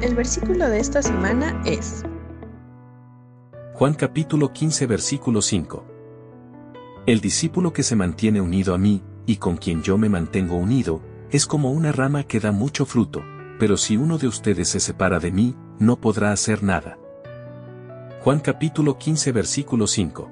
El versículo de esta semana es Juan capítulo 15 versículo 5. El discípulo que se mantiene unido a mí, y con quien yo me mantengo unido, es como una rama que da mucho fruto, pero si uno de ustedes se separa de mí, no podrá hacer nada. Juan capítulo 15 versículo 5.